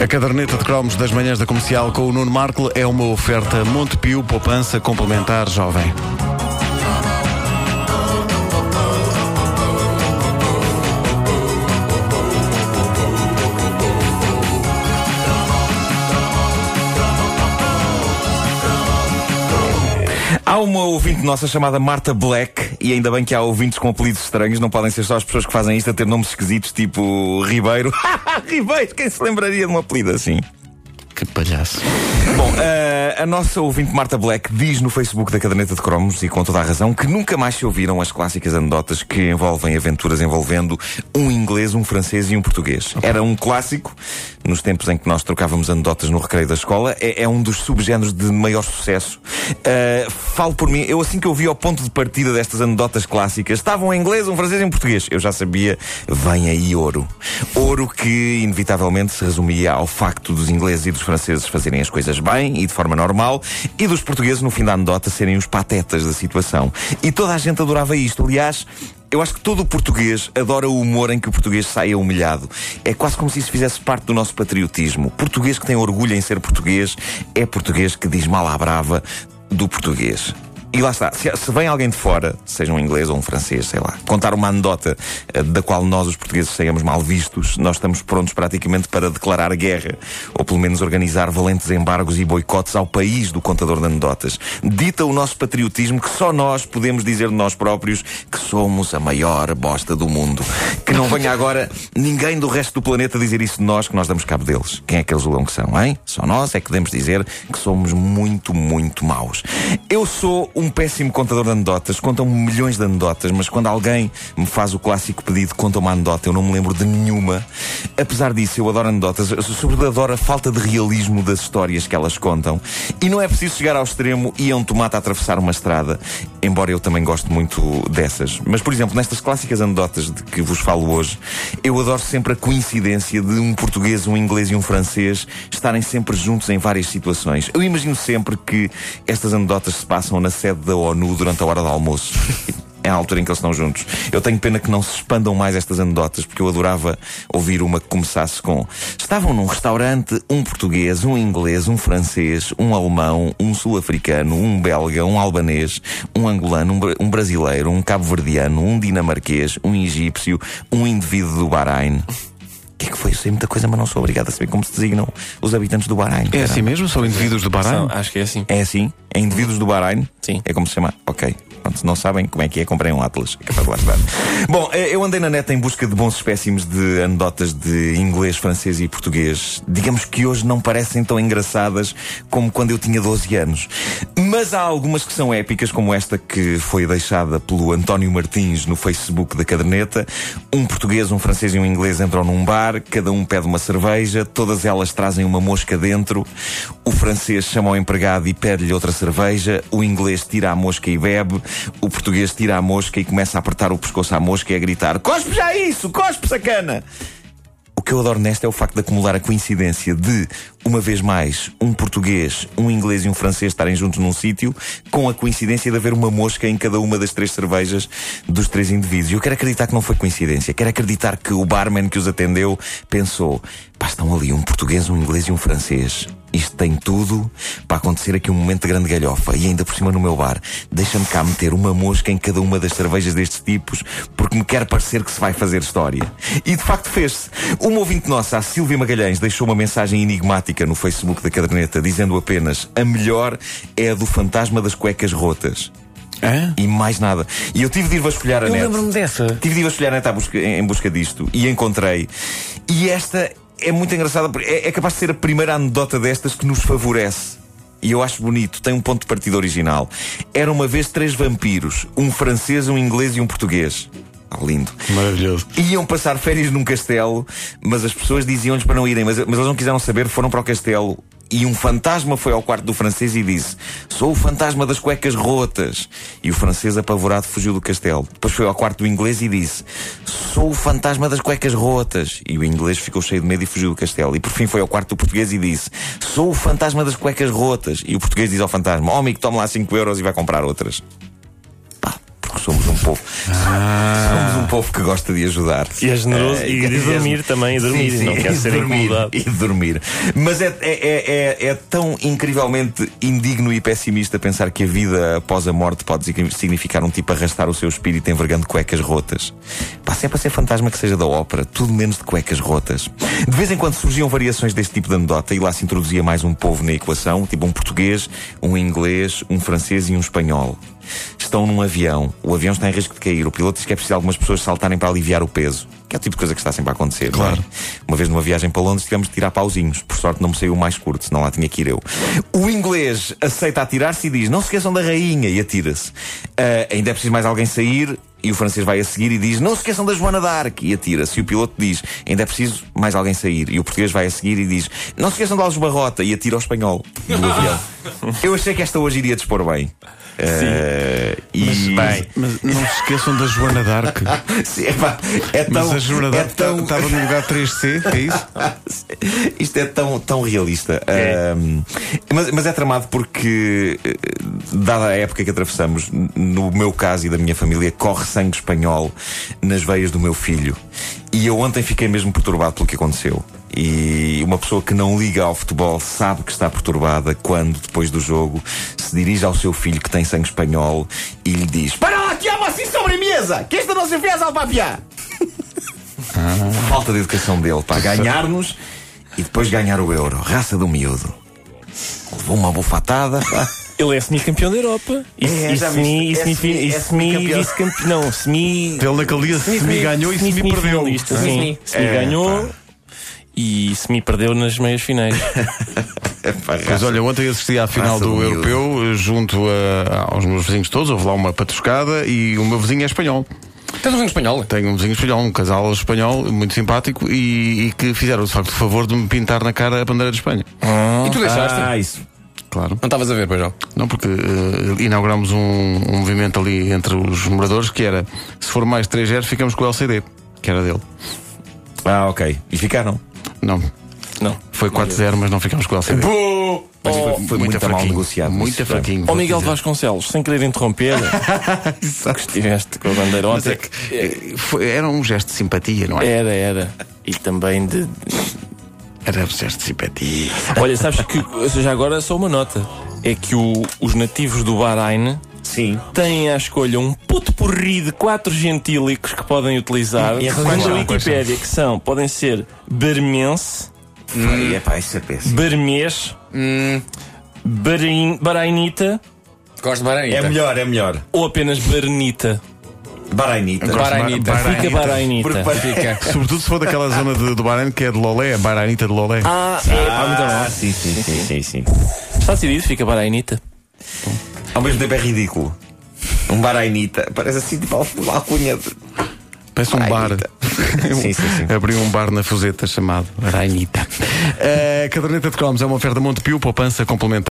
A caderneta de cromos das manhãs da comercial com o Nuno Marco é uma oferta Montepio Poupança Complementar Jovem. Há uma ouvinte nossa chamada Marta Black, e ainda bem que há ouvintes com apelidos estranhos, não podem ser só as pessoas que fazem isto a ter nomes esquisitos, tipo Ribeiro. Ribeiro, quem se lembraria de um apelido assim? Que palhaço. Bom, eh, a nossa ouvinte Marta Black diz no Facebook da Caderneta de Cromos, e com toda a razão, que nunca mais se ouviram as clássicas anedotas que envolvem aventuras envolvendo um inglês, um francês e um português. Era um clássico, nos tempos em que nós trocávamos anedotas no recreio da escola, é, é um dos subgéneros de maior sucesso. Eh, falo por mim, eu assim que eu vi ao ponto de partida destas anedotas clássicas, estavam um inglês, um francês e um português. Eu já sabia, vem aí ouro. Ouro que, inevitavelmente, se resumia ao facto dos ingleses e dos franceses fazerem as coisas bem e de forma normal, e dos portugueses, no fim da anedota, serem os patetas da situação. E toda a gente adorava isto. Aliás, eu acho que todo o português adora o humor em que o português saia humilhado. É quase como se isso fizesse parte do nosso patriotismo. Português que tem orgulho em ser português é português que diz mal à brava do português. E lá está, se, se vem alguém de fora, seja um inglês ou um francês, sei lá, contar uma anedota eh, da qual nós, os portugueses, saiamos mal vistos, nós estamos prontos praticamente para declarar guerra, ou pelo menos organizar valentes embargos e boicotes ao país do contador de anedotas. Dita o nosso patriotismo que só nós podemos dizer de nós próprios que somos a maior bosta do mundo. Que não venha agora ninguém do resto do planeta dizer isso de nós, que nós damos cabo deles. Quem é que eles julgam que são, hein? Só nós é que podemos dizer que somos muito, muito maus. Eu sou um péssimo contador de anedotas, contam-me milhões de anedotas, mas quando alguém me faz o clássico pedido, conta uma anedota, eu não me lembro de nenhuma. Apesar disso, eu adoro anedotas, sobretudo adoro a falta de realismo das histórias que elas contam. E não é preciso chegar ao extremo e a um tomate a atravessar uma estrada, embora eu também goste muito dessas. Mas, por exemplo, nestas clássicas anedotas de que vos falo hoje, eu adoro sempre a coincidência de um português, um inglês e um francês estarem sempre juntos em várias situações. Eu imagino sempre que estas anedotas se passam na sede da ONU durante a hora do almoço. É a altura em que eles estão juntos. Eu tenho pena que não se expandam mais estas anedotas, porque eu adorava ouvir uma que começasse com: Estavam num restaurante um português, um inglês, um francês, um alemão, um sul-africano, um belga, um albanês, um angolano, um, um brasileiro, um cabo-verdiano, um dinamarquês, um egípcio, um indivíduo do Bahrein. O que é que foi? Eu sei muita coisa, mas não sou obrigado a saber como se designam os habitantes do Bahrein. É assim mesmo? São indivíduos do Bahrein? São- acho que é assim. É assim? É indivíduos do Bahrein? Sim. É como se chama? Ok. Pronto, se não sabem como é que é, comprem um Atlas. É capaz de lá estar. Bom, eh, eu andei na net em busca de bons espécimes de anedotas de inglês, francês e português. Digamos que hoje não parecem tão engraçadas como quando eu tinha 12 anos. Mas há algumas que são épicas, como esta que foi deixada pelo António Martins no Facebook da caderneta. Um português, um francês e um inglês entram num bar, cada um pede uma cerveja, todas elas trazem uma mosca dentro. O francês chama o empregado e pede-lhe outra cerveja. O inglês tira a mosca e bebe. O português tira a mosca e começa a apertar o pescoço à mosca e a gritar: Cospe já isso! Cospe, sacana! O que eu adoro nesta é o facto de acumular a coincidência de, uma vez mais, um português, um inglês e um francês estarem juntos num sítio, com a coincidência de haver uma mosca em cada uma das três cervejas dos três indivíduos. Eu quero acreditar que não foi coincidência. Quero acreditar que o barman que os atendeu pensou: pá, estão ali um português, um inglês e um francês. Isto tem tudo para acontecer aqui um momento de grande galhofa. E ainda por cima no meu bar. Deixa-me cá meter uma mosca em cada uma das cervejas destes tipos, porque me quer parecer que se vai fazer história. E de facto fez-se. Uma ouvinte nossa, a Silvia Magalhães, deixou uma mensagem enigmática no Facebook da caderneta, dizendo apenas: a melhor é a do fantasma das cuecas rotas. Hã? E mais nada. E eu tive de ir vasculhar a Eu net. lembro-me dessa. Tive de ir vasculhar a net à busca- em em busca disto e encontrei. E esta é muito engraçada, porque é, é capaz de ser a primeira anedota destas que nos favorece. E eu acho bonito, tem um ponto de partida original. Era uma vez três vampiros: um francês, um inglês e um português. Ah, lindo. Maravilhoso. Iam passar férias num castelo, mas as pessoas diziam-lhes para não irem, mas, mas eles não quiseram saber, foram para o castelo. E um fantasma foi ao quarto do francês e disse: Sou o fantasma das cuecas rotas. E o francês, apavorado, fugiu do castelo. Depois foi ao quarto do inglês e disse: Sou o fantasma das cuecas rotas. E o inglês ficou cheio de medo e fugiu do castelo. E por fim foi ao quarto do português e disse: Sou o fantasma das cuecas rotas. E o português diz ao fantasma: Oh, amigo, toma lá 5 euros e vai comprar outras povo. Ah. Somos um povo que gosta de ajudar. E é generoso e, e de dormir também, e dormir, sim, sim, não quer ser dormir, incomodado. E dormir. Mas é, é, é, é, é tão incrivelmente indigno e pessimista pensar que a vida após a morte pode significar um tipo arrastar o seu espírito envergando cuecas rotas. Pá, se é para ser fantasma que seja da ópera, tudo menos de cuecas rotas. De vez em quando surgiam variações deste tipo de anedota e lá se introduzia mais um povo na equação, tipo um português, um inglês, um francês e um espanhol estão num avião, o avião está em risco de cair, o piloto diz que é preciso algumas pessoas saltarem para aliviar o peso. Que é o tipo de coisa que está sempre a acontecer. É? Claro. É? Uma vez numa viagem para Londres tivemos de tirar pauzinhos. Por sorte não me saiu o mais curto, senão lá tinha que ir eu. O inglês aceita atirar-se e diz: Não se esqueçam da rainha, e atira-se. Uh, ainda é preciso mais alguém sair. E o francês vai a seguir e diz: Não se esqueçam da Joana d'Arc. E atira-se. E o piloto diz: Ainda é preciso mais alguém sair. E o português vai a seguir e diz: Não se esqueçam da Alves Barrota. E atira ao espanhol do avião. Eu achei que esta hoje iria dispor bem. Uh, e... mas, bem, mas não se esqueçam da Joana d'Arc. é, é tão, a é tão... estava no lugar 3C, é isso? Isto é tão, tão realista. É. Uh, mas, mas é tramado porque, eh, dada a época que atravessamos, no meu caso e da minha família, corre sangue espanhol nas veias do meu filho. E eu ontem fiquei mesmo perturbado pelo que aconteceu. E uma pessoa que não liga ao futebol sabe que está perturbada quando, depois do jogo, se dirige ao seu filho que tem sangue espanhol e lhe diz: Para lá, que há assim sobremesa! Que esta não se fez ao! Falta de educação dele para ganhar-nos e depois ganhar o euro. Raça do miúdo. Levou uma bufatada. Ele é semi-campeão da Europa. E, é, e semi, é semi, é semi, vice-campeão. Não, semi. Ele naquele dia semi, semi ganhou e semi, semi perdeu. Sim, semi, semi é, ganhou. Pá e se me perdeu nas meias finais. Mas olha, ontem assisti à final do Europeu junto a, aos meus vizinhos todos, houve lá uma patruscada e o meu vizinho é espanhol. Tens um vizinho espanhol? Tenho um vizinho espanhol, um casal espanhol muito simpático e, e, que fizeram de facto o favor de me pintar na cara a bandeira de Espanha. Ah, e tu deixaste? Ah, isso. Claro. Não estavas a ver, pois não? Não, porque uh, inauguramos um, um, movimento ali entre os moradores que era se for mais 3 0 ficamos com o LCD, que era dele. Ah, ok. E ficaram? Não. Não. Foi 4-0, mas não ficamos com o LCD. Mas foi, foi muito, mal negociado. Muito fraquinho. Ó oh, Miguel Vasconcelos, sem querer interromper, que estiveste com a bandeira ontem. É que, eh, foi, era um gesto de simpatia, não é? Era, era. E também de. Era um gesto de simpatia. Olha, sabes que, já agora, só uma nota: é que o, os nativos do Bahrein Sim. têm à escolha um puto porri de quatro gentílicos que podem utilizar. E quando a Wikipédia, que são, podem ser bermense, hum. é pá, isso é péssimo. bermês, hum. barainita. Gosto de barainita. É melhor, é melhor. Ou apenas baranita. Barainita. Barainita. Fica Barainita. Fica. Sobretudo se for daquela zona de, do Bahrein que é de Lolé, a Barainita de Lolé. Ah, é, ah, muito bom. Sim, sim, sim, sim, sim. Está decidido, fica Barainita. Ao mesmo tempo é ridículo. Um barainita. Parece assim tipo uma alcunha. De... Parece um bar. sim, sim, sim. Abriu um bar na Fuseta chamado Barainita. A caderneta de cromos é uma oferta Montepio, poupança complementar.